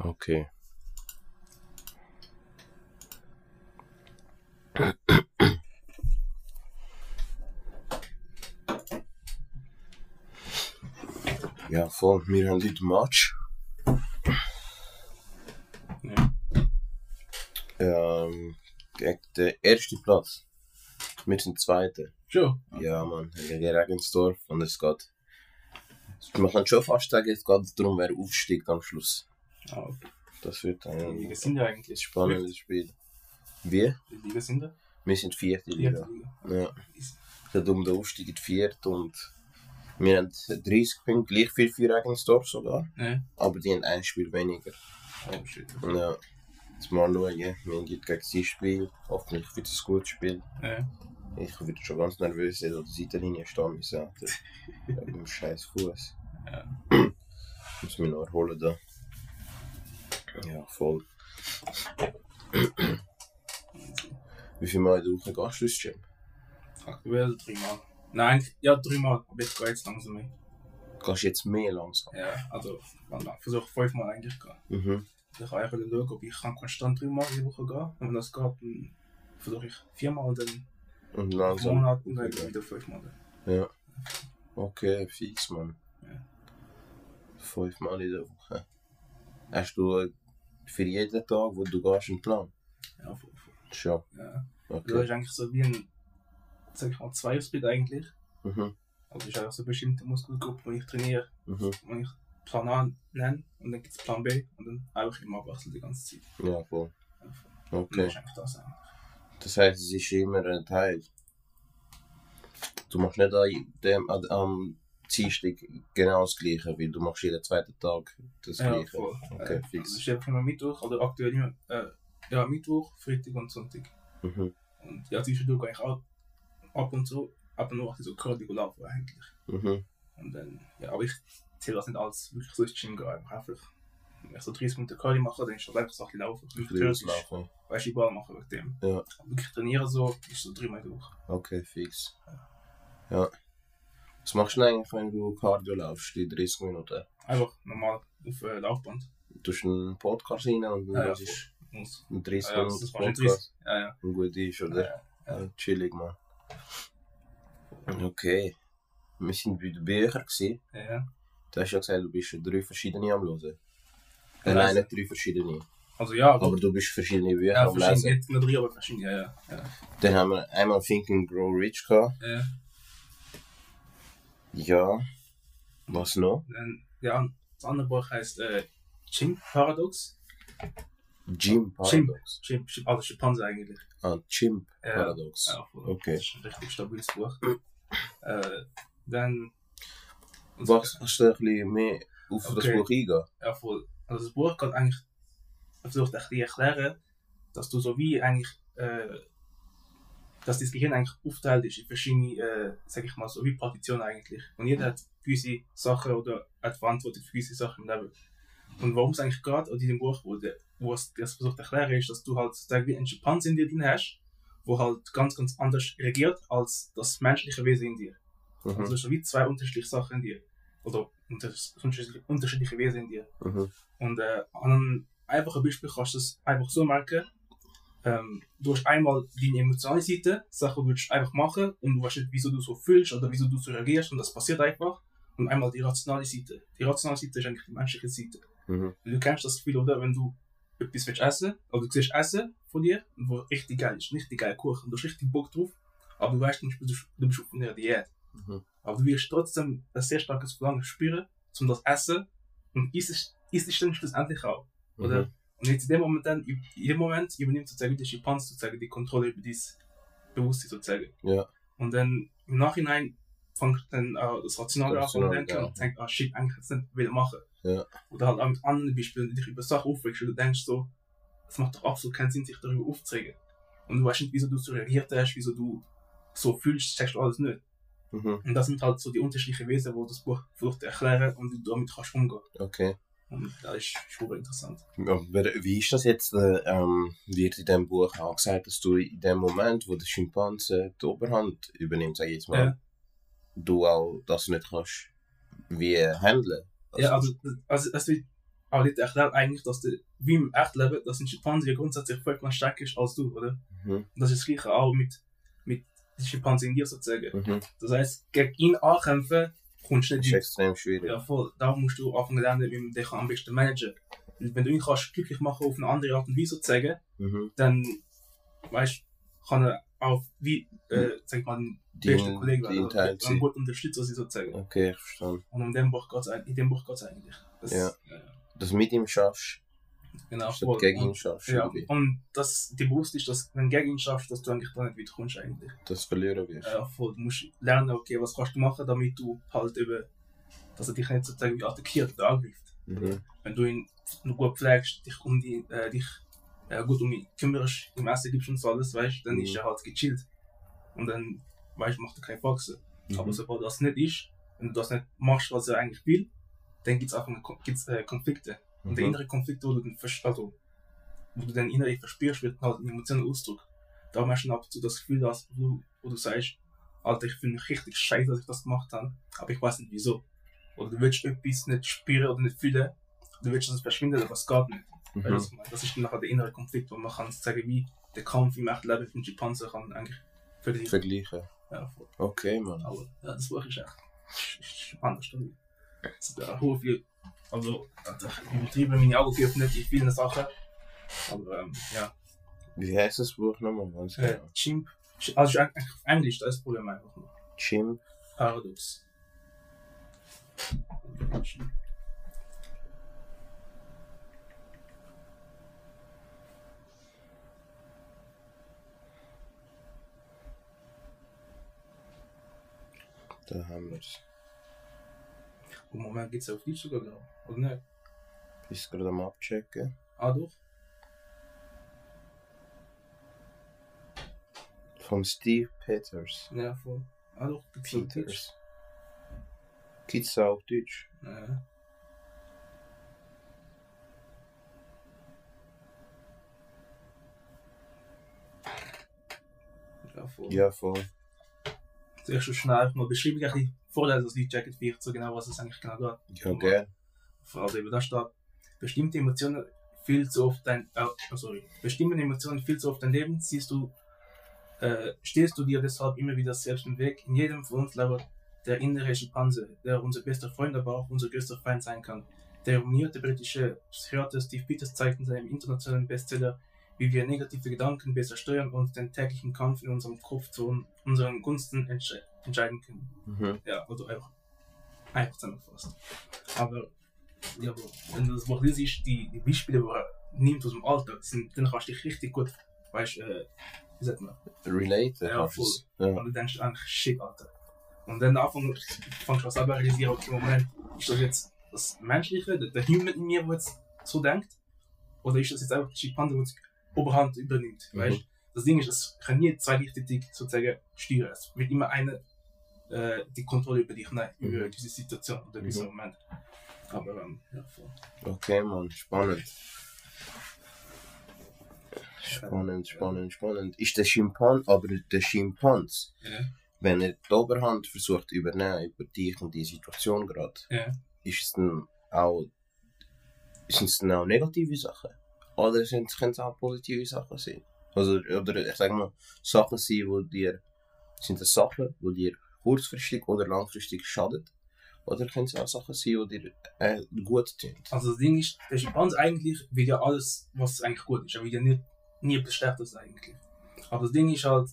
Okay. Ja, voll. Wir haben heute Match. Ja. Ähm, gegen den ersten Platz. Wir sind Zweiter. Schon? Ja, Mann. Gegen Regensdorf. Und es geht. Man kann schon fast sagen, es geht darum, wer aufsteigt am Schluss. Ah, okay. Das wird Wie ein Liga sind wir eigentlich? spannendes Spiel. Wir? Wie Liga sind wir? Wir sind vierte Vierte Liga. Liga. Ja. Um den Aufstieg in die vierte und wir haben 30 Punkte, gleich viel für Regensdorf sogar. Ja. Aber die haben ein Spiel weniger. Oh shit. Ja. Jetzt mal schauen, wir haben heute gegen sie Spiel. Hoffentlich wird es ein gutes Spiel. Ja. Ich würde schon ganz nervös sein, an der Seitenlinie stehen müssen. Wegen dem scheiß Fuß. Ja. Muss mich noch erholen da. Ja, voll. Wie viel Mal in der Woche gehst du ins Gym? Aktuell dreimal. Nein, ja, dreimal. Aber ich gehe jetzt langsam mehr. Gehst du jetzt mehr langsam? Ja, also, man versuche fünfmal eigentlich gehen. Mhm. Ich kann eigentlich schauen, ob ich kann konstant dreimal in die Woche gehen Und wenn das geht, dann versuche ich viermal dann Und langsam. Monat und dann wieder fünfmal. Ja. Okay, fix, Mann. Ja. Fünfmal in der Woche. Hast du für jeden Tag, wo du gehst, einen Plan? Ja, voll, voll. Schon. Ja. Das Okay. ist eigentlich so wie ein, sag ich mal, Zweiersplit eigentlich. Mhm. Also ist einfach so eine bestimmte Muskelgruppe, die ich trainiere, Mhm. wo ich Plan A nenne und dann gibt es Plan B und dann einfach immer abwechseln die ganze Zeit. Ja, voll. Und das Okay. das eigentlich. Das heißt, es ist immer ein Teil. Du machst nicht an dem, an, am Dienstag genau das Gleiche, wie du machst jeden zweiten Tag das Ja, Gleiche. voll. Okay, äh, fix. Ich habe immer Mittwoch oder aktuell äh, ja, Mittwoch, Freitag und Sonntag. Mhm. Und ja, zwischendurch gehe ich auch ab und zu, ab und zu so Cardio laufen eigentlich. Mhm. Und dann, ja, aber ich zähle das nicht als wirklich so ins Gym gehen, einfach einfach. Wenn ich so 30 Minuten Cardio mache, dann ist das einfach laufen. Ein Ich bisschen auslaufen. Weißt du, Ball machen wegen dem. Ja. Wirklich trainieren so, ist so dreimal Woche. Okay, fix. Ja. Was machst du denn eigentlich, wenn du Cardio laufst, die 30 Minuten? Einfach normal auf äh, Laufband. Du hast einen Podcast rein und Ja, ja, das ist Muss. ein 30 Ja, ja, Minuten Podcast. 30. Ja, ja. Und gut ist, oder? Ja, ja. Ja, chillig, man. Okay. Wir sind bei den Büchern gewesen. ja, ja. Du hast ja gesagt, du bist drei verschiedene am Hören. Ja, nein, nicht drei verschiedene. Also ja, aber, Aber du bist verschiedene Bücher ja, am verschiedene, Lesen. nicht nur drei, aber verschiedene, ja, ja. ja. Dann haben wir einmal Think and Grow Rich gehabt. ja. Ja. Was noch? Ja, das andere Buch heißt äh, Chimp Paradox. Chimp. Paradox. Chimp, Chimp, also Schimpanse eigentlich. Ah, Chimp Ja. Paradox. Ja, voll. Okay. Das ist ein richtig stabiles Buch. äh, dann. Was hast du ein bisschen mehr auf das Okay. Buch eingehen? Ja, voll. Also das Buch kann eigentlich versucht echt dir erklären, dass du so wie eigentlich, äh, dass das Gehirn eigentlich aufteilt ist in verschiedene, äh, sag ich mal, so wie Partitionen eigentlich. Und jeder hat gewisse Sachen oder hat Verantwortung für gewisse Sachen im Leben. Und warum es eigentlich gerade in diesem Buch, wo, der, wo es das versucht zu erklären, ist, dass du halt sozusagen wie einen Schimpanse in dir drin hast, wo halt ganz, ganz anders reagiert als das menschliche Wesen in dir. Also Mhm. du hast so wie zwei unterschiedliche Sachen in dir. Oder unter- unterschiedliche, unterschiedliche Wesen in dir. Mhm. Und äh, an einem einfachen Beispiel kannst du es einfach so merken. Ähm, du hast einmal deine emotionale Seite, Sachen die du einfach machen und du weißt nicht, wieso du so fühlst oder wieso du so reagierst und das passiert einfach. Und einmal die rationale Seite. Die rationale Seite ist eigentlich die menschliche Seite. Mhm. Du kennst das Gefühl, oder? Wenn du etwas willst essen, oder du siehst Essen von dir, wo richtig geil ist, richtig geil Kuchen, du hast richtig Bock drauf, aber du weißt nicht, du bist du bist auf einer Diät. Mhm. Aber du wirst trotzdem ein sehr starkes Verlangen spüren, zum das Essen und isst es isst es dann schlussendlich auch. Oder? Mhm. Und jetzt in dem Moment, dann, in dem Moment übernimmt sozusagen der Schimpanse sozusagen die Kontrolle über dieses Bewusstsein sozusagen. Ja. Und dann im Nachhinein fängt dann auch das Rationale an und denken ja. und denkt, ah shit, eigentlich hätte ich es nicht will machen. Ja. Oder halt auch mit anderen Beispielen, die dich über Sachen aufregst, und du denkst so, es macht doch absolut keinen Sinn, sich darüber aufzuregen. Und du weißt nicht, wieso du so reagiert hast, wieso du so fühlst, sagst du alles nicht. Mhm. Und das sind halt so die unterschiedlichen Wesen, die das Buch versucht zu erklären und wie du damit kannst umgehen. Okay. Und das ist super interessant. Aber wie ist das jetzt, äh, ähm, wird in diesem Buch auch gesagt, dass du in dem Moment, wo der Schimpanse die Oberhand übernimmt, sag ich jetzt mal, Ja. du auch das nicht kannst wie handeln? Ja, also, also es wird aber das erklärt eigentlich, dass du, wie im Echtleben, dass ein Schimpanse ja grundsätzlich völlig mehr stärker ist als du, oder? Mhm. Und das ist das Gleiche auch mit, mit den Schimpanse in dir sozusagen. Mhm. Das heißt, gegen ihn ankämpfen, kommst du Das nicht ist extrem schwierig. Ja, voll. Da musst du anfangen lernen, wie man dich am besten managen kann. Wenn du ihn kannst glücklich machen auf eine andere Art und Weise sozusagen, Mhm. dann, weißt kann er auch, wie, äh, sag ich mal, ein Die, bester Kollege die werden, sie. ein guter Unterstützer sein sozusagen. Okay, ich verstehe. Und in dem Buch geht es eigentlich. Das, Ja. ja, Dass du mit ihm schaffst, genau. statt und, schaffst. ja, irgendwie. und das, dir bewusst ist, dass wenn du gegen ihn schaffst, dass du eigentlich da nicht weiterkommst eigentlich. Dass du verlieren wirst. Ja, voll. Du musst lernen, okay, was kannst du machen, damit du halt eben, dass er dich nicht sozusagen attackiert oder angreift. Mhm. Wenn du ihn nur gut pflegst, dich um die, äh, dich äh, gut um ihn kümmerst, ihm Essen gibst und so alles, weißt dann Mhm. ist er halt gechillt. Und dann, weißt macht er keine Faxen. Mhm. Aber sobald das nicht ist, wenn du das nicht machst, was er eigentlich will, dann gibt es einfach gibt's, äh, Konflikte. Und der Mhm. innere Konflikt, wo du vers- also, wo du dann innerlich verspürst, wird halt ein emotionaler Ausdruck. Da hast du ab und zu das Gefühl, dass du, wo du sagst, Alter, ich fühle mich richtig scheiße, dass ich das gemacht habe, aber ich weiß nicht wieso. Oder du willst etwas nicht spüren oder nicht fühlen, du willst, dass es verschwindet, aber es geht nicht. Mhm. meine? Das ist dann nachher der innere Konflikt, wo man kann sagen, wie der Kampf im echten Leben von Schimpansen kann eigentlich vergleichen. Vergleichen. Ja, voll. Okay, Mann. Aber ja, das Buch ist echt ist, ist anders. Ja hohe viel, also ich übertriebe meine Augen geöffnet in vielen Sachen. Aber ähm, ja, Wie heißt das Buch nochmal? Ganz äh. Chimp, also Englisch, das ist das Problem einfach nur. Chimp. Paradox. Da haben wir es. Im Moment geht es auf Deutsch sogar, ich. oder nicht? Bist gerade am Abchecken. Ah, doch? Von Steve Peters. Ja, voll. Ah, doch, gibt's. Peters. Gibt's auch auf Deutsch? Ja. Ja, voll. Ja, voll. Zuerst schon schnell mal beschrieben, ein bisschen vorlesen, das Lied Jacket 4, so genau, was es eigentlich genau geht. Ja, gern. Also eben da steht, bestimmte Emotionen viel zu oft dein, äh, oh, sorry, bestimmte Emotionen viel zu oft dein Leben, siehst du, äh, stehst du dir deshalb immer wieder selbst im Weg. In jedem von uns lauert der innere Schimpanse, der unser bester Freund, aber auch unser größter Feind sein kann. Der renommierte britische Psychiater Steve Peters zeigt in seinem internationalen Bestseller, wie wir negative Gedanken besser steuern und den täglichen Kampf in unserem Kopf zu un- unseren Gunsten entsche entscheiden können. Mhm. Ja, also einfach, einfach zusammengefasst. Aber, ja, aber wenn du das Buch liest, die, die Beispiele, die er nimmt aus dem Alltag, sind, dann kannst du dich richtig gut, weißt äh, wie sagt man, Relate. Ja, voll. Ja. und du denkst eigentlich, shit, Alter. Und dann anfangen, fangst du an selber realisieren, okay, Moment, ist das jetzt das Menschliche, der, der Human in mir, der jetzt so denkt? Oder ist das jetzt einfach die jetzt Oberhand übernimmt? Mhm. Weißt? Das Ding ist, es kann nie zwei gleichzeitig sozusagen steuern. Es wird immer eine äh, die Kontrolle über dich nehmen, Mhm. über diese Situation oder diesen Mhm. Moment. Aber ähm, ja, voll. Okay, Mann. Spannend. Spannend, spannend, spannend. Ist der Schimpans, aber der Schimpans, Ja. wenn er die Oberhand versucht zu übernehmen über dich und die Situation gerade, Ja. ist es dann auch, sind es dann auch negative Sachen? Oder sind, können es auch positive Sachen sein? Also, oder ich sag mal, Sachen sein, wo dir, sind das Sachen, die dir kurzfristig oder langfristig schaden? Oder können es auch Sachen sein, die dir äh, gut tun? Also das Ding ist, der Schimpanse eigentlich will ja alles, was eigentlich gut ist. Er ja nicht, nie etwas Schlechtes eigentlich. Aber das Ding ist halt,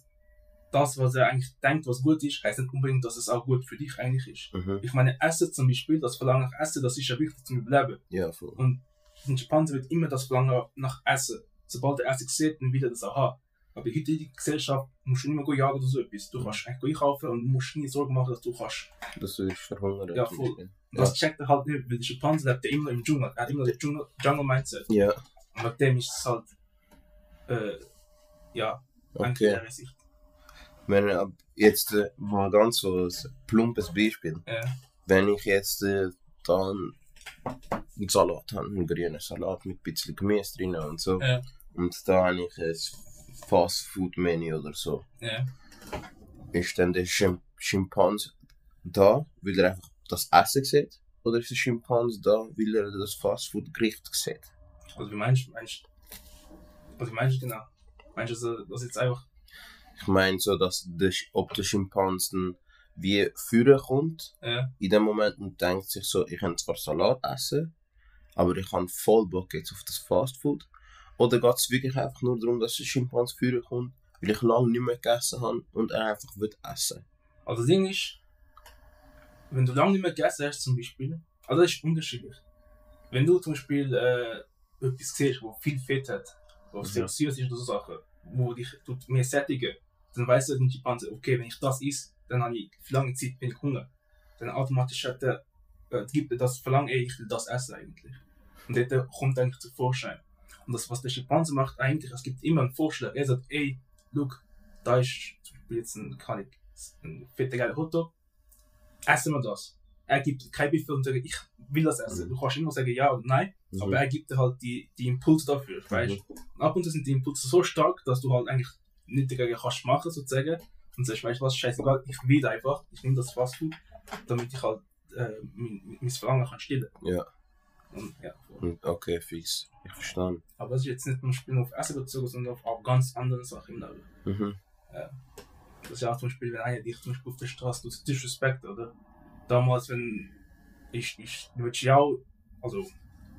das, was er eigentlich denkt, was gut ist, heißt nicht unbedingt, dass es auch gut für dich eigentlich ist. Mhm. Ich meine, Essen zum Beispiel, das Verlangen nach Essen, das ist ja wichtig zum Überleben. Ja, voll. Und ein Schimpanse wird immer das Verlangen nach Essen. Sobald er Essen sieht, dann will er das haben. Aber in der Gesellschaft musst du nicht mehr jagen oder so etwas. Du kannst eigentlich einkaufen und musst nie Sorgen machen, dass du kannst. Dass du dich verhungern. Ja, voll. Und das checkt er halt nicht, weil der Schimpanse lebt ja immer im Dschungel. Er hat immer das Dschungel- Jungle-Mindset. Ja, Und mit dem ist es halt, äh, ja, okay. Sicht. Wenn ab jetzt äh, mal ganz so ein plumpes Beispiel. Ja. Wenn ich jetzt äh, dann einen Salat habe, einen grünen Salat mit ein bisschen Gemüse drin und so. Ja. Und da habe ich ein Fast-Food-Menü oder so. Ja. Ist dann der Schim Schimpans da, weil er einfach das Essen sieht? oder ist der Schimpanse da, weil er das Fastfood-Gericht sieht? Also wie meinst du, meinst also wie meinst du genau? Meinst du, dass jetzt einfach, Ich meine so, dass der, ob der Schimpanse dann wie führen kommt ja, in dem Moment und denkt sich so, ich kann zwar Salat essen, aber ich habe voll Bock jetzt auf das Fastfood. Oder geht es wirklich einfach nur darum, dass der Schimpanse führen kommt, weil ich lange nicht mehr gegessen habe und er einfach will essen? also das Ding ist, wenn du lange nicht mehr gegessen hast zum Beispiel, also das ist unterschiedlich. Wenn du zum Beispiel äh, etwas siehst, wo viel Fett hat, was sehr Mhm. süß ist oder so Sachen, wo dich tut mehr sättigen, dann weißt du den Schimpanse, okay, wenn ich das esse, dann habe ich für lange Zeit wenig Hunger. Dann automatisch hat er, äh, gibt er das Verlangen, ey, ich will das essen eigentlich. Und dort kommt eigentlich zu Vorschein. Und das, was der Schimpanse macht, eigentlich, es gibt immer einen Vorschlag. Er sagt, ey, look, da ist zum Beispiel jetzt ein, kann ich, ein fetter geiler Hotdog, essen wir das. Er gibt kein Befehl und sagt, ich will das essen. Mhm. Du kannst immer sagen ja oder nein, aber er gibt dir halt die, die Impulse dafür, weißt und ab und zu sind die Impulse so stark, dass du halt eigentlich nicht dagegen kannst machen, sozusagen. Und sagst, weißt du was, scheißegal, ich will einfach, ich nehme das Fastfood, damit ich halt äh, mein, mein Verlangen kann stillen. Ja. Und, ja, voll. Okay, fix. Ich verstehe. Aber das ist jetzt nicht nur Spiel auf Essen bezogen, sondern auf auch ganz andere Sachen im Leben. Mhm. Das ist ja auch zum Beispiel, wenn einer dich zum Beispiel auf der Straße tut, Disrespect, oder? Damals, wenn ich, ich, willst ja auch, also,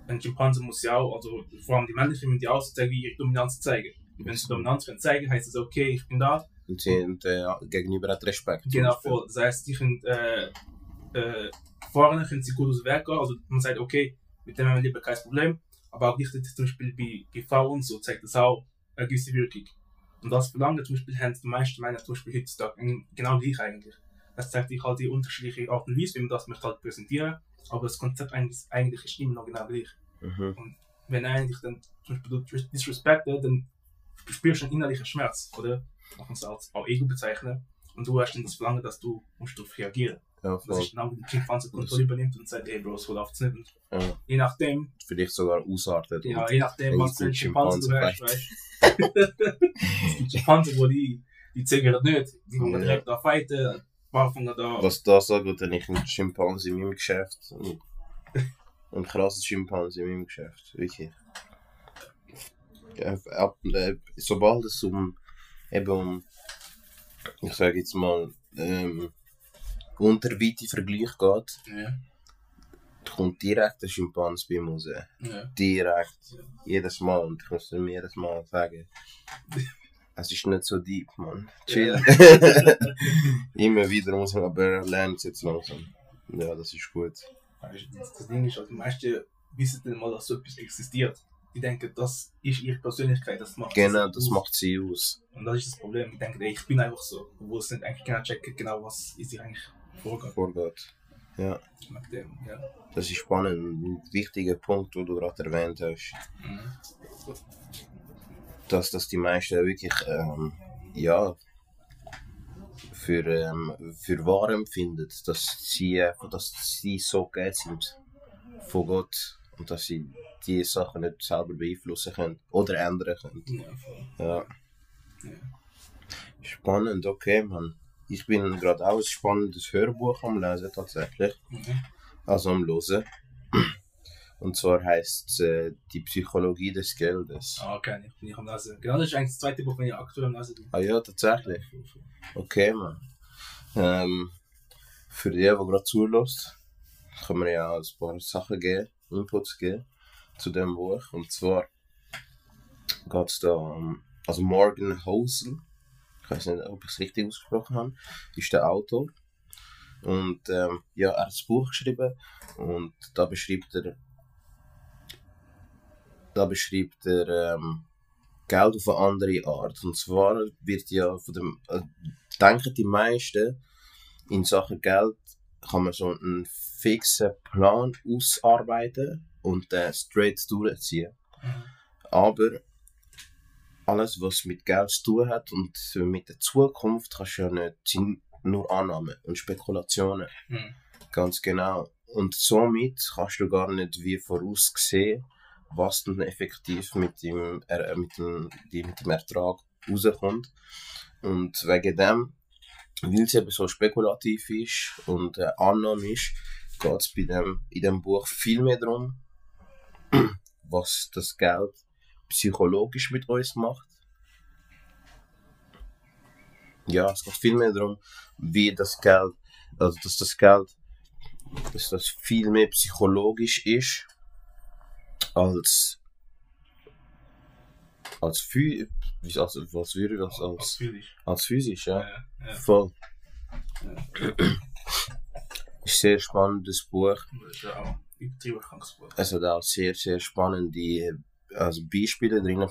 ein Schimpanse muss ja auch, also, vor allem die männlichen müssen ja auch zeigen, wie ihre Dominanz zeigen. Wenn sie Dominanz können zeigen, heißt es, okay, ich bin da, Und, sie, und äh, gegenüber hat Respekt. Genau, voll. Das heißt, die können, äh, äh, vorne können sie gut aus dem Weg gehen. Also man sagt, okay, mit dem haben wir lieber kein Problem. Aber auch gleichzeitig zum Beispiel bei, Frauen und so zeigt das auch eine gewisse Wirkung. Und das Verlangen zum Beispiel haben die meisten Männer zum Beispiel heutzutage genau gleich eigentlich. Das zeigt sich halt die unterschiedliche Art und Weise, wie man das möchte halt präsentieren. Aber das Konzept eigentlich, eigentlich ist immer noch genau gleich. Mhm. Wenn er eigentlich dann zum Beispiel du disrespektet, dann spürst du einen innerlichen Schmerz, oder? Man kann es als auch Ego bezeichnen. Und du hast dann das Verlangen, dass du musst darauf reagieren. Ja, Das voll. ist genau wie die Schimpanse Kontrolle übernimmt und sagt, ey Bro, so läuft es nicht. Und Ja. je nachdem, Vielleicht sogar ausartet. ja, je nachdem, was für ein Schimpanse du Schimpanse hast, weißt du. Es gibt Schimpansen, wo die, die zögern nicht, die kommen Ja. direkt da fighten, fangen da. Was das angeht, dann ich ein Schimpanse in meinem Geschäft. Ein krasses Schimpanse in meinem Geschäft. Wirklich. Ja, ab, äh, sobald es um, eben um, ich sage jetzt mal, ähm, unterweite Vergleich geht, Ja, kommt direkt der Schimpanse bei mir raus. ja. Direkt. Ja. Jedes Mal. Und ich muss mir jedes Mal sagen, es ist nicht so deep, man. Chill. Immer wieder muss man aber lernen es jetzt langsam. Ja, das ist gut. Das, Ding ist, also die meisten wissen dann mal, dass so etwas existiert. Die denken, das ist ihre Persönlichkeit, das macht Genau, das aus. macht sie aus. Und das ist das Problem. Die denken, ey, ich bin einfach so. Obwohl sie nicht eigentlich genau checken, genau was ist sie eigentlich vorgeht. Vorgeht. Ja, dem, ja. das ist spannend. Ein wichtiger Punkt, den du gerade erwähnt hast, Mhm. dass das die meisten wirklich, ähm, ja, für, ähm, für wahr empfinden, dass sie, dass sie so gegeben sind von Gott und dass sie die Sachen nicht selber beeinflussen können oder ändern können. Ja, voll. Ja. Ja. Spannend, okay, Mann. Ich bin gerade auch ein spannendes Hörbuch am Lesen, tatsächlich. Mhm. Also am Hören. Und zwar heißt es äh, Die Psychologie des Geldes. Ah, okay, ich bin ich am Lesen. Genau, das ist eigentlich das zweite Buch, wenn ich aktuell am Lesen bin. Ah ja, tatsächlich. Okay, Mann. Ähm, für die, die gerade zulässt, können wir ja ein paar Sachen geben, Inputs geben zu dem Buch. Und zwar geht es da um, also Morgan Housel, ich weiß nicht, ob ich es richtig ausgesprochen habe, ist der Autor. Und ähm, ja, er hat das Buch geschrieben und da beschreibt er, da beschreibt er ähm, Geld auf eine andere Art. Und zwar wird ja von dem, äh, denken die meisten, in Sachen Geld kann man so einen fixen Plan ausarbeiten und den straight durchziehen. Mhm. Aber alles, was mit Geld zu tun hat und mit der Zukunft, kannst du ja nicht, sind nur Annahmen und Spekulationen. Mhm. Ganz genau. Und somit kannst du gar nicht wie voraussehen, was dann effektiv mit dem, äh, mit dem, mit dem Ertrag rauskommt. Und wegen dem, weil es eben so spekulativ ist und äh, Annahme ist, geht es dem, in dem Buch viel mehr darum, was das Geld psychologisch mit uns macht. Ja, es geht viel mehr darum, wie das Geld, also dass das Geld, dass das viel mehr psychologisch ist, als als, Phy wie- als, was würde das als, als physisch, ja. Ja, ja. Voll. Ist sehr spannendes Buch. Das ist ja auch übertrieben krankes Buch. Es hat auch sehr, sehr spannende also Beispiele drin,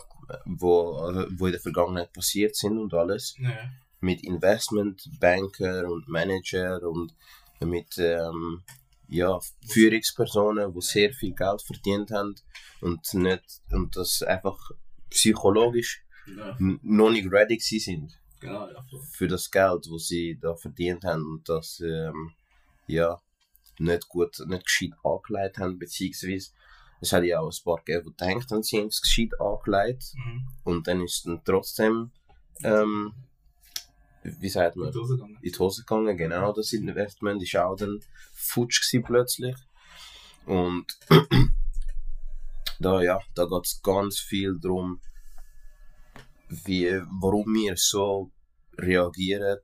wo, also, wo in der Vergangenheit passiert sind und alles. Ja. Mit Investmentbanker und Manager und mit ähm, ja, Führungspersonen, die sehr viel Geld verdient haben und, nicht, und das einfach psychologisch Ja, noch nicht ready sind. genau, ja. für das Geld, das sie da verdient haben und das ähm, ja nicht gut, nicht gescheit angelegt haben, beziehungsweise es hat ja auch ein paar gegeben, die gedacht haben, sie haben es gescheit angelegt Mhm. und dann ist es dann trotzdem ähm, wie sagt man, Mit Hose gegangen. in die Hose gegangen, genau, das Investment ist auch dann futsch gewesen plötzlich und da ja, da geht es ganz viel darum, wie, warum wir so reagieren,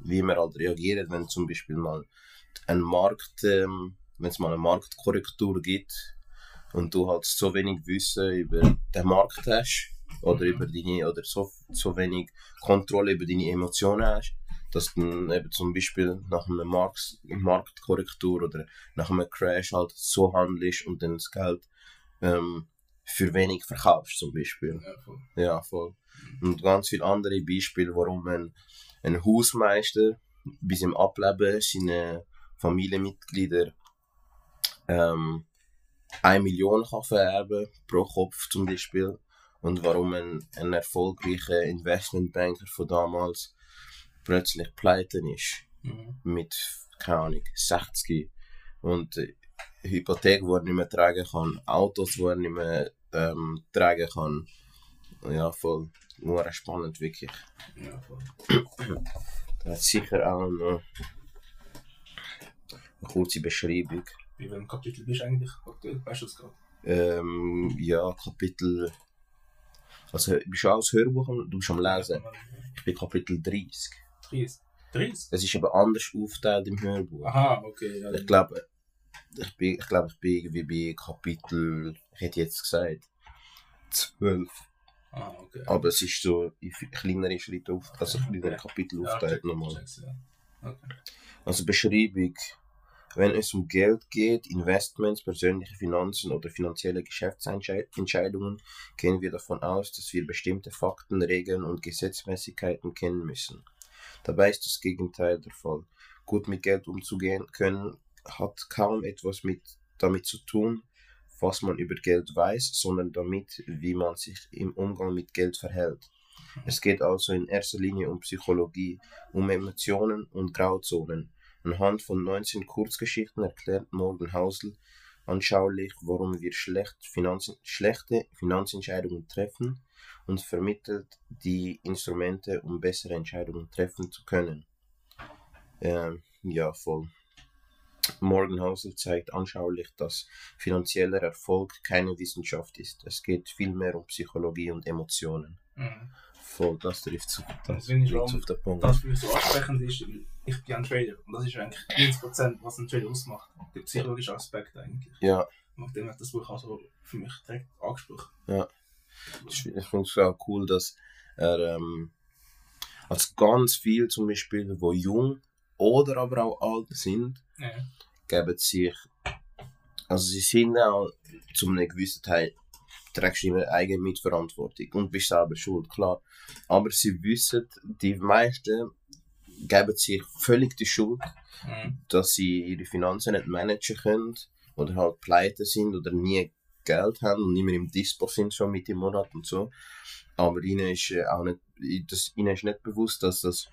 wie wir halt reagieren, wenn zum Beispiel mal ein Markt, ähm, wenn es mal eine Marktkorrektur gibt und du halt so wenig Wissen über den Markt hast oder über deine oder so, so wenig Kontrolle über deine Emotionen hast, dass du dann eben zum Beispiel nach einer Markt, Marktkorrektur oder nach einem Crash halt so handelst und dann das Geld ähm, für wenig verkaufst zum Beispiel. Ja, voll. Ja, voll. Und ganz viele andere Beispiele, warum ein, ein Hausmeister bis im Ableben seine Familienmitglieder ähm, 1 Million kann vererben pro Kopf zum Beispiel. Und warum ein, ein erfolgreicher Investmentbanker von damals plötzlich pleite ist Mhm. mit, keine Ahnung, 60 und äh, Hypothek, die er nicht mehr tragen kann, Autos, die er nicht mehr ähm, tragen kann. Ja, voll. Nur spannend, wirklich. Ja, voll. Da hat sicher auch noch eine kurze Beschreibung. Bei welchem Kapitel bist du eigentlich aktuell? Weißt du das gerade? Ähm, ja, Kapitel. Also, bist du auch das Hörbuch am, du bist am Lesen? Ich bin Kapitel 30. 30. 30? Es ist aber anders aufgeteilt im Hörbuch. Aha, okay. Ja, Ich glaube, ich bin, ich glaube, ich bin irgendwie bei Kapitel, ich hätte jetzt gesagt, 12. Ah, okay. Aber es ist so in f- kleinere Schritte auf, also kleinere Kapitel Ja, aufgeteilt check, nochmal. ja. Okay. Also Beschreibung. Wenn es um Geld geht, Investments, persönliche Finanzen oder finanzielle Geschäftsentscheidungen, gehen wir davon aus, dass wir bestimmte Fakten, Regeln und Gesetzmäßigkeiten kennen müssen. Dabei ist das Gegenteil der Fall. Gut mit Geld umzugehen können hat kaum etwas mit, damit zu tun, was man über Geld weiß, sondern damit, wie man sich im Umgang mit Geld verhält. Es geht also in erster Linie um Psychologie, um Emotionen und Grauzonen. Anhand von 19 Kurzgeschichten erklärt Morgan Housel anschaulich, warum wir schlecht Finanzen, schlechte Finanzentscheidungen treffen und vermittelt die Instrumente, um bessere Entscheidungen treffen zu können. Ähm, ja, voll. Morgan Housel zeigt anschaulich, dass finanzieller Erfolg keine Wissenschaft ist. Es geht vielmehr um Psychologie und Emotionen. Mhm. Voll, das trifft zu, Das finde ich auf den Punkt. Das für mich so ansprechend ist, ich bin ein Trader. Und das ist eigentlich 90%, was ein Trader ausmacht. Der psychologische Aspekt eigentlich. Ja, Und dem hat das Buch auch so für mich direkt angesprochen. ich, ich finde es auch cool, dass er ähm, als ganz viel zum Beispiel, wo jung oder aber auch alt sind, Ja. geben sich, also sie sind auch zu einem gewissen Teil, trägst immer eigene Mitverantwortung und bist selber schuld, klar. Aber sie wissen, die meisten geben sich völlig die Schuld, Mhm. dass sie ihre Finanzen nicht managen können oder halt pleite sind oder nie Geld haben und nicht mehr im Dispo sind schon mit dem Monat und so. Aber ihnen ist äh, auch nicht, das, ihnen ist nicht bewusst, dass das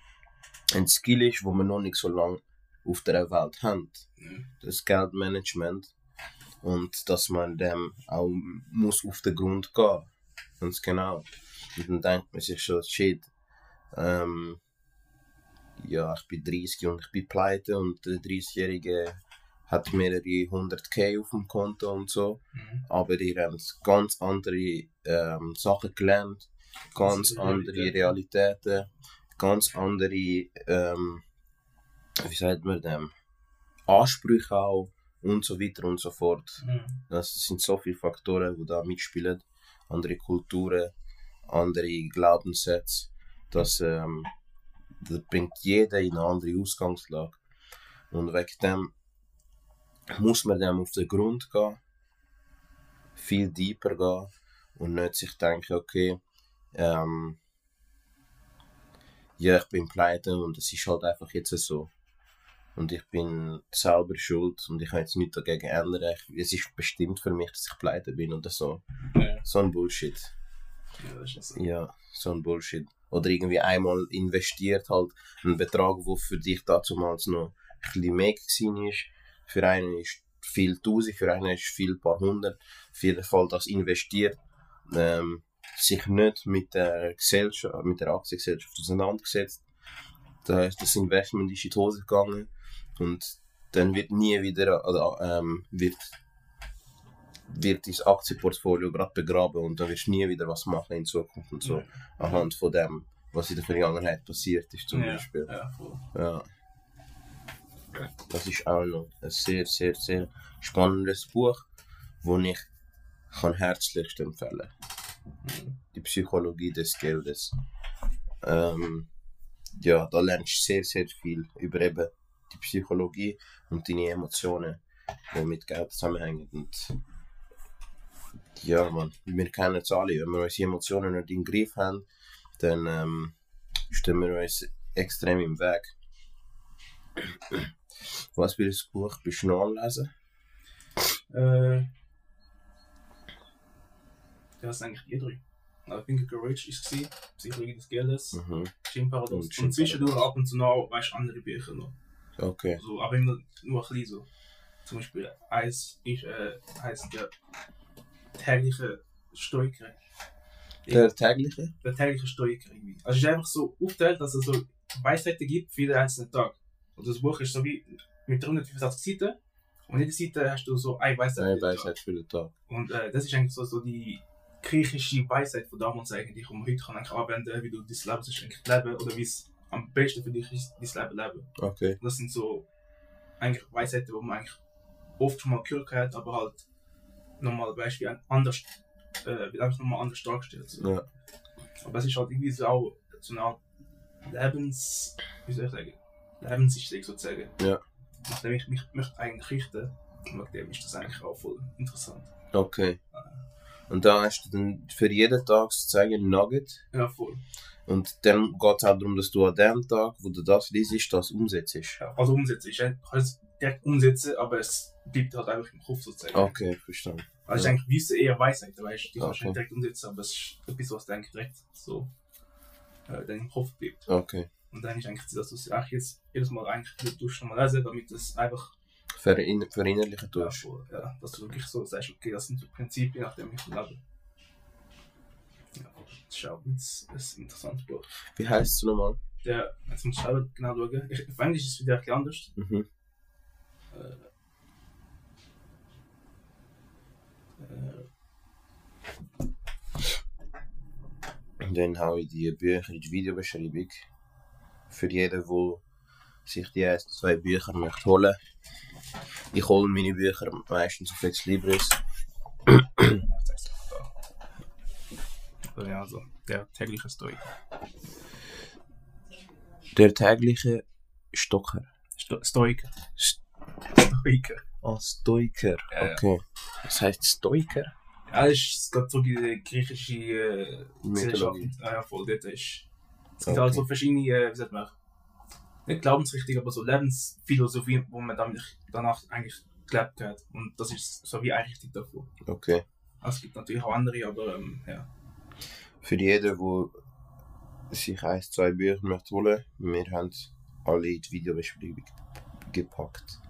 ein Skill ist, wo man noch nicht so lange auf der Welt haben. Ja. Das Geldmanagement. Und dass man dem auch muss auf den Grund gehen. Ganz genau. Und dann denkt man sich schon, shit, ähm, ja, ich bin 30 und ich bin pleite und der 30-Jährige hat mehrere hundert K auf dem Konto und so, Mhm. aber die haben ganz andere ähm, Sachen gelernt, ganz andere andere Realitäten, ganz andere, ähm, wie sagt man dem, Ansprüche auch und so weiter und so fort. Mhm. Das sind so viele Faktoren, die da mitspielen. Andere Kulturen, andere Glaubenssätze. Das, ähm, das bringt jeder in eine andere Ausgangslage. Und wegen dem muss man dem auf den Grund gehen, viel tiefer gehen und nicht sich denken, okay, ähm, ja, ich bin pleite und es ist halt einfach jetzt so. Und ich bin selber schuld und ich kann jetzt nichts dagegen ändern. Ich- Es ist bestimmt für mich, dass ich pleite bin oder so. Ja, So ein Bullshit. ja, das ist ja so. Ja, so ein Bullshit. Oder irgendwie einmal investiert halt einen Betrag, der für dich damals noch ein bisschen mehr gewesen ist. Für einen ist viel tausend, für einen ist viel paar hundert. Auf jeden Fall das investiert. Ähm, sich nicht mit der Gesellschaft, mit der Aktiengesellschaft auseinandergesetzt. Das heißt, das Investment ist in die Hose gegangen und dann wird nie wieder, oder, ähm, wird, wird dein Aktienportfolio gerade begraben und dann wirst du nie wieder was machen in Zukunft und so. Ja. Anhand von dem, was in der Vergangenheit passiert ist zum Ja, Beispiel. Ja, voll. Ja. Das ist auch noch ein sehr, sehr, sehr spannendes Buch, das ich kann herzlichst empfehlen Mhm. Die Psychologie des Geldes. Ähm, ja, da lernst du sehr, sehr viel über eben die Psychologie und deine Emotionen, die mit Geld zusammenhängen. Und ja, man, wir kennen es alle, wenn wir unsere Emotionen nicht im Griff haben, dann ähm, stehen wir uns extrem im Weg. Was für ein Buch bist du noch am Lesen? Äh, ja, ist eigentlich die drei. I think Courage ist es, Psychologie des Geldes, Mhm. Schimparadox. Und Und, zwischendurch ab und zu noch, weißt du, andere Bücher noch. Okay. So, aber immer nur ein bisschen so. Zum Beispiel eins ist, äh, heisst der tägliche Stoiker. Der tägliche? Der tägliche Stoiker irgendwie. Also es ist einfach so aufgeteilt, dass es so Weisheiten gibt für jeden einzelnen Tag. Und das Buch ist so wie mit 385 Seiten. Und in jeder Seite hast du so eine Weisheit. Tag. Weisheit für den Tag. Und äh, das ist eigentlich so, so die griechische Weisheit von damals eigentlich, die man heute kann anwenden, wie du dein Leben eigentlich leben oder wie es am besten für dich ist, dein Leben leben. Okay. Das sind so eigentlich Weisheiten, die man eigentlich oft schon mal gehört hat, aber halt nochmal, weißt du, anders, äh, wird einfach nochmal anders dargestellt. So. Ja. Aber es ist halt irgendwie so auch so eine Art Lebens, wie soll ich sagen, Lebenssystem sozusagen. Ja. Nachdem ich mich möchte eigentlich richten, und wegen dem ist das eigentlich auch voll interessant. Okay. Und dann hast du dann für jeden Tag sozusagen Nugget. Ja, voll. Und dann geht es auch darum, dass du an dem Tag, wo du das liest, das umsetzt. Ja, also umsetzen. Ich kann es direkt umsetzen, aber es bleibt halt einfach im Kopf sozusagen. Okay, verstanden. Also Ja. ich denke, Wissen eher Weisheit, weißt du, die kannst du Okay. direkt umsetzen, aber es ist etwas, was dann direkt so äh, dann im Kopf bleibt. Okay. Und dann ist eigentlich, dass du es eigentlich jetzt jedes Mal eigentlich tust, nochmal lesen, damit es einfach, Verein verinnerlichen ja, tust. so, ja, dass du wirklich so sagst, okay, das sind so Prinzipien, nach denen ich lebe. Ja, das ist auch ein, ein interessantes Buch. Wie heißt es nochmal? Der, jetzt muss ich selber genau schauen, ich, auf Englisch ist es wieder ein bisschen anders. Mhm. Äh, Und dann habe ich die Bücher in die Videobeschreibung. Für jeden, der sich die ersten zwei Bücher möchte holen. Ich hole meine Bücher meistens auf Ex Libris. ja. Ja, also, der tägliche Stoik. Der tägliche Stocker. Sto Stoiker. St- Stoiker. Ah, Stoiker. Ja, ja. Okay. Was heißt Stoiker? Ja, das ist gerade so die griechische äh. Gesellschaft. Ah, ja, voll, dort ist. Es gibt Okay. halt so verschiedene, äh, wie sagt man, nicht Glaubensrichtungen, aber so Lebensphilosophien, wo man dann, danach eigentlich gelebt hat. Und das ist so wie eine Richtung davon. Okay. Also, es gibt natürlich auch andere, aber ähm, ja. Für jeden, der sich ein, zwei Bücher möchte holen wir haben alle in die Videobeschreibung gepackt.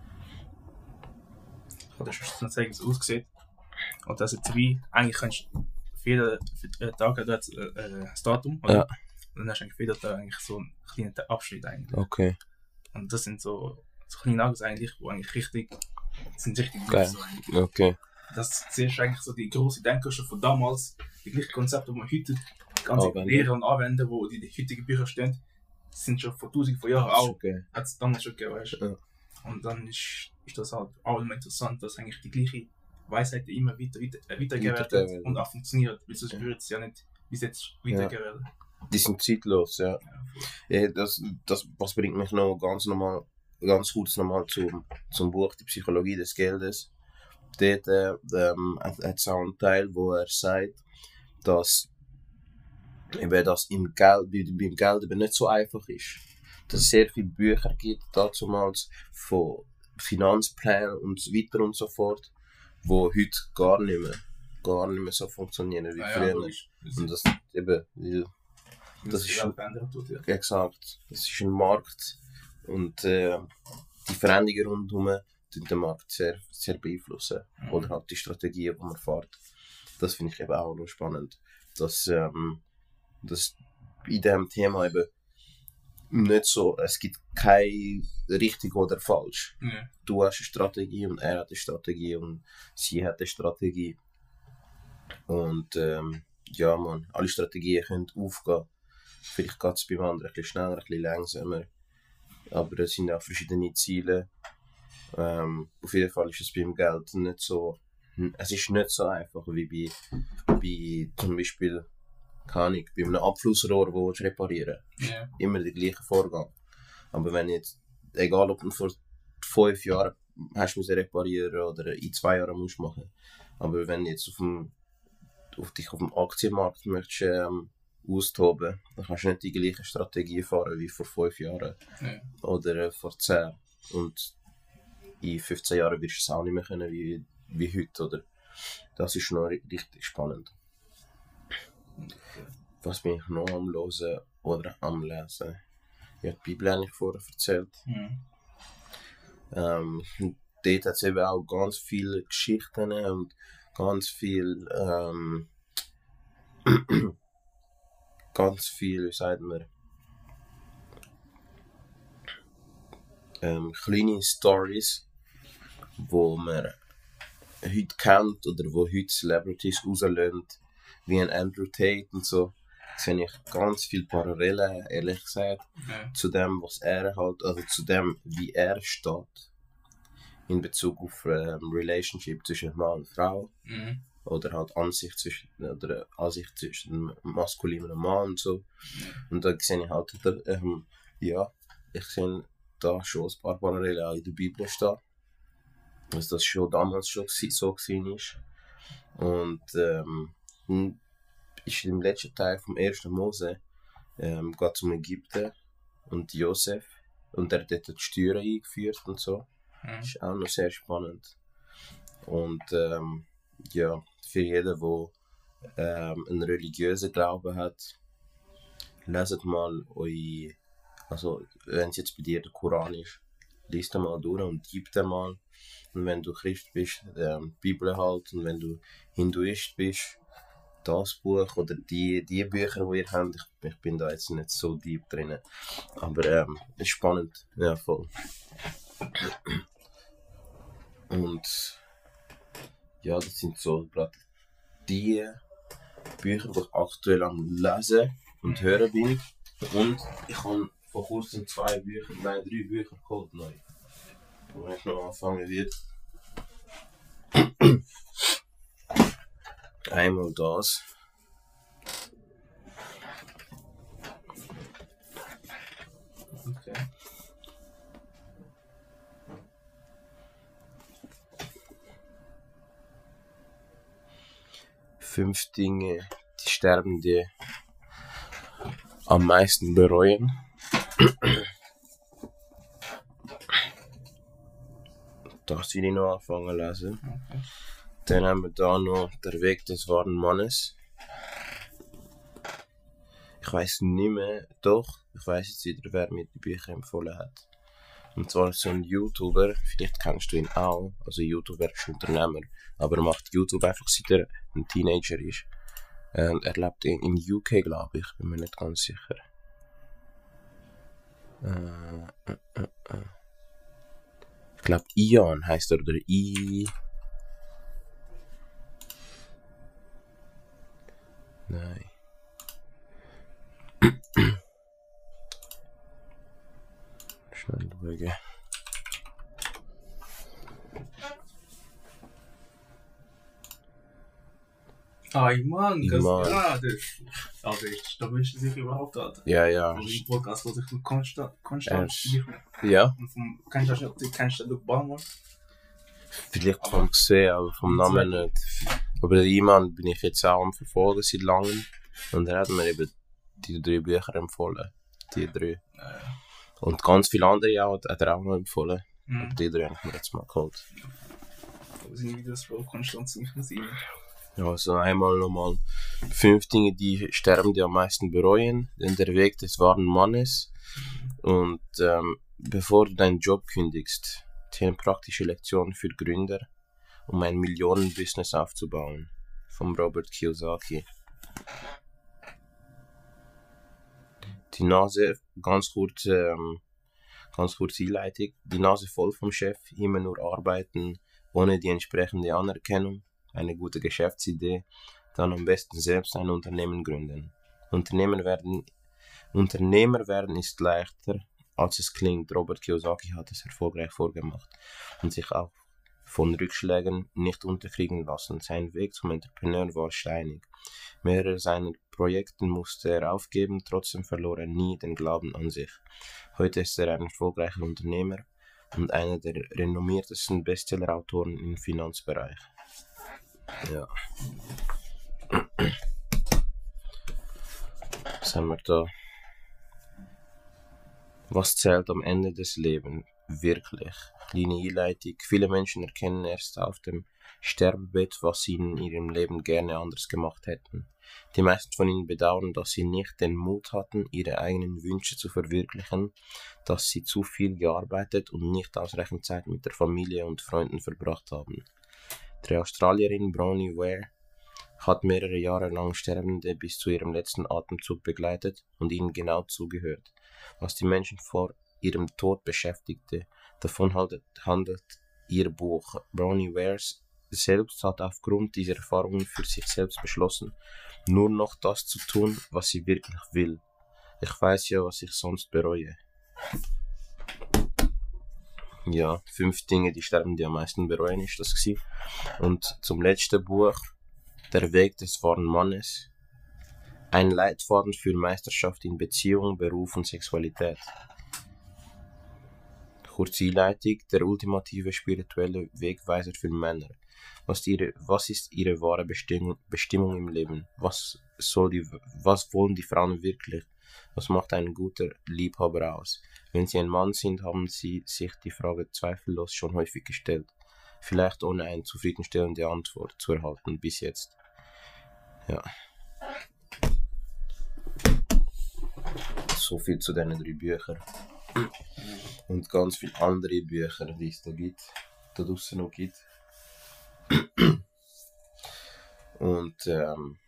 Ich kann dir schon zeigen, wie es aussieht. Und das sind wie, eigentlich kannst du für jeden äh, Tag hat dort, äh, äh, das Datum. Oder? Ja. Und dann hast du eigentlich jeden Tag eigentlich so einen kleinen Abschnitt eigentlich. Okay. Und das sind so, so kleine Nuggets eigentlich, die eigentlich richtig sind richtig gut. So eigentlich. Okay. Das siehst du eigentlich so die große Denker schon von damals, die gleichen Konzepte, die man heute ganze Anwenden. Lehre und anwenden, wo die, die heutigen Bücher stehen, sind schon vor tausend von Jahren auch, Okay. hat es damals schon gegeben, weißt du. Ja. Und dann ist, ist das halt auch immer interessant, dass eigentlich die gleiche Weisheit immer weiter, weiter, äh, weitergegeben wird Weitergegeben. und auch funktioniert, weil sonst Ja. würde es ja nicht bis jetzt weitergegeben werden. Die sind zeitlos, ja. ja das, das, was bringt mich noch ganz normal, ganz kurz nochmal zum, zum Buch Die Psychologie des Geldes. Dort äh, ähm, hat es auch einen Teil, wo er sagt, dass eben das im Geld, bei, beim Geld eben nicht so einfach ist. Dass es sehr viele Bücher gibt, damals von Finanzplänen und so weiter und so fort, wo heute gar nicht mehr, gar nicht mehr so funktionieren wie Ah ja, früher. logisch. und das eben, das das ist tut, ja. gesagt, das ist ein Markt und äh, die Veränderungen rundherum den Markt sehr, sehr beeinflussen. Mhm. Oder halt die Strategien, die man fährt. Das finde ich eben auch noch spannend. Dass, ähm, dass in diesem Thema eben nicht so, es gibt kein richtig oder falsch. Ja. Du hast eine Strategie und er hat eine Strategie und sie hat eine Strategie. Und ähm, ja, man, alle Strategien können aufgehen. Vielleicht geht es beim anderen ein bisschen schneller, ein bisschen langsamer. Aber es sind auch verschiedene Ziele. Ähm, auf jeden Fall ist es beim Geld nicht so. Es ist nicht so einfach wie bei, bei zum Beispiel, keine Ahnung, bei einem Abflussrohr, das du reparieren Ja. immer der gleiche Vorgang. Aber wenn jetzt, egal ob du vor fünf Jahren hast müssen reparieren oder in zwei Jahren musst machen, aber wenn du jetzt auf, dem, auf dich auf dem Aktienmarkt möchtest, ähm, austoben, dann kannst du nicht die gleiche Strategie fahren wie vor fünf Jahren Ja. oder äh, vor zehn. Und in 15 Jahren wirst du es auch nicht mehr können wie, wie heute, oder? Das ist noch ri- richtig spannend. Was bin ich noch am Hören oder am Lesen? Ich habe die Bibel eigentlich vorher erzählt. Mhm. Ähm, dort hat es eben auch ganz viele Geschichten und ganz viel, ähm, ganz viel, wie sagt man, ähm, kleine Stories, wo man heute kennt oder wo heute Celebrities rauslösen, wie ein Andrew Tate und so, sehe ich ganz viele Parallelen, ehrlich gesagt Ja. zu dem, was er halt, also zu dem, wie er steht, in Bezug auf ähm, Relationship zwischen Mann und Frau, Mhm. Oder halt Ansicht zwischen, oder Ansicht zwischen maskulinem Mann und so. Und da sehe ich halt, da, ähm, ja, ich sehe da schon ein paar Parallelen auch in der Bibel stehen. Dass das schon damals schon so ist. Und ähm, n- ist im letzten Teil vom ersten Mose ähm, geht es um Ägypten und Josef. Und er hat dort die Steuern eingeführt und so. Mhm. ist auch noch sehr spannend. Und ähm, ja, für jeden, der ähm, einen religiösen Glauben hat, leset mal eure, also wenn es jetzt bei dir der Koran ist, liest den mal durch und gib den mal. Und wenn du Christ bist, ähm, die Bibel halt. Und wenn du Hinduist bist, das Buch oder die, die Bücher, die ihr habt, ich, ich bin da jetzt nicht so deep drin. Aber ähm, ist spannend, ja voll. Und ja, das sind so gerade die Bücher, die ich aktuell am Lesen und Hören bin. Und ich habe vor kurzem zwei Bücher, nein, drei Bücher geholt neu. Wo ich noch anfangen wird. Einmal das. Okay. Fünf Dinge, die Sterbende am meisten bereuen. Das will ich noch anfangen lesen. Okay. Dann haben wir da noch Der Weg des wahren Mannes. Ich weiß nicht mehr, doch, ich weiß jetzt wieder, wer mir die Bücher empfohlen hat. Und zwar so ein YouTuber, vielleicht kennst du ihn auch, also YouTuber ist Unternehmer, aber er macht YouTube einfach seit er ein Teenager ist. Und er lebt in, in UK, glaube ich, bin mir nicht ganz sicher. Äh, äh, äh, äh. Ich glaube, Ian heißt er oder I. Nein. Schnell schauen. Ah, Iman, ganz Iman. ja, das. Also, ich, da wünsche ich sich überhaupt hat. Ja, ja. Also, im Podcast, was ich mit Konstant, Konstant Ja, Und vom, kennst du das? Kennst du Luke Balmer? vielleicht kann ich sehen, aber vom Namen nicht. Aber Iman bin ich jetzt auch am Verfolgen seit langem. Und er hat mir eben die drei Bücher empfohlen. Die drei. Und ganz viele andere auch, hat er auch noch empfohlen. Mhm. Die drei habe ich mir jetzt mal geholt. Wo sind die Videos, wo Konstant ziemlich sein? Ja, also einmal nochmal fünf Dinge, die Sterbende am meisten bereuen. Denn der Weg des wahren Mannes. Und ähm, bevor du deinen Job kündigst, zehn praktische Lektionen für Gründer, um ein Millionenbusiness aufzubauen. Vom Robert Kiyosaki. Die Nase, ganz kurz, ähm, ganz kurz Einleitung. Die Nase voll vom Chef, immer nur arbeiten, ohne die entsprechende Anerkennung eine gute Geschäftsidee, dann am besten selbst ein Unternehmen gründen. Unternehmer werden, Unternehmer werden ist leichter, als es klingt. Robert Kiyosaki hat es erfolgreich vorgemacht und sich auch von Rückschlägen nicht unterkriegen lassen. Sein Weg zum Entrepreneur war steinig. Mehrere seiner Projekte musste er aufgeben, trotzdem verlor er nie den Glauben an sich. Heute ist er ein erfolgreicher Unternehmer und einer der renommiertesten Bestsellerautoren im Finanzbereich. Ja. Was haben wir da? Was zählt am Ende des Lebens wirklich? Kleine Einleitung. Viele Menschen erkennen erst auf dem Sterbebett, was sie in ihrem Leben gerne anders gemacht hätten. Die meisten von ihnen bedauern, dass sie nicht den Mut hatten, ihre eigenen Wünsche zu verwirklichen, dass sie zu viel gearbeitet und nicht ausreichend Zeit mit der Familie und Freunden verbracht haben. Die Australierin Bronnie Ware hat mehrere Jahre lang Sterbende bis zu ihrem letzten Atemzug begleitet und ihnen genau zugehört. Was die Menschen vor ihrem Tod beschäftigte, davon handelt, ihr Buch. Bronnie Wares selbst hat aufgrund dieser Erfahrungen für sich selbst beschlossen, nur noch das zu tun, was sie wirklich will. Ich weiß ja, was ich sonst bereue. Ja, fünf Dinge, die Sterbende am meisten bereuen, ist das gewesen. Und zum letzten Buch, Der Weg des wahren Mannes. Ein Leitfaden für Meisterschaft in Beziehung, Beruf und Sexualität. Kurze Einleitung, der ultimative spirituelle Wegweiser für Männer. Was, ihre, was ist ihre wahre Bestimmung, Bestimmung im Leben? Was, soll die, was wollen die Frauen wirklich? Was macht ein guter Liebhaber aus? Wenn sie ein Mann sind, haben sie sich die Frage zweifellos schon häufig gestellt. Vielleicht ohne eine zufriedenstellende Antwort zu erhalten bis jetzt. Ja. So viel zu diesen drei Büchern. Und ganz viele andere Bücher, die es da gibt, da draußen noch gibt. Und ähm,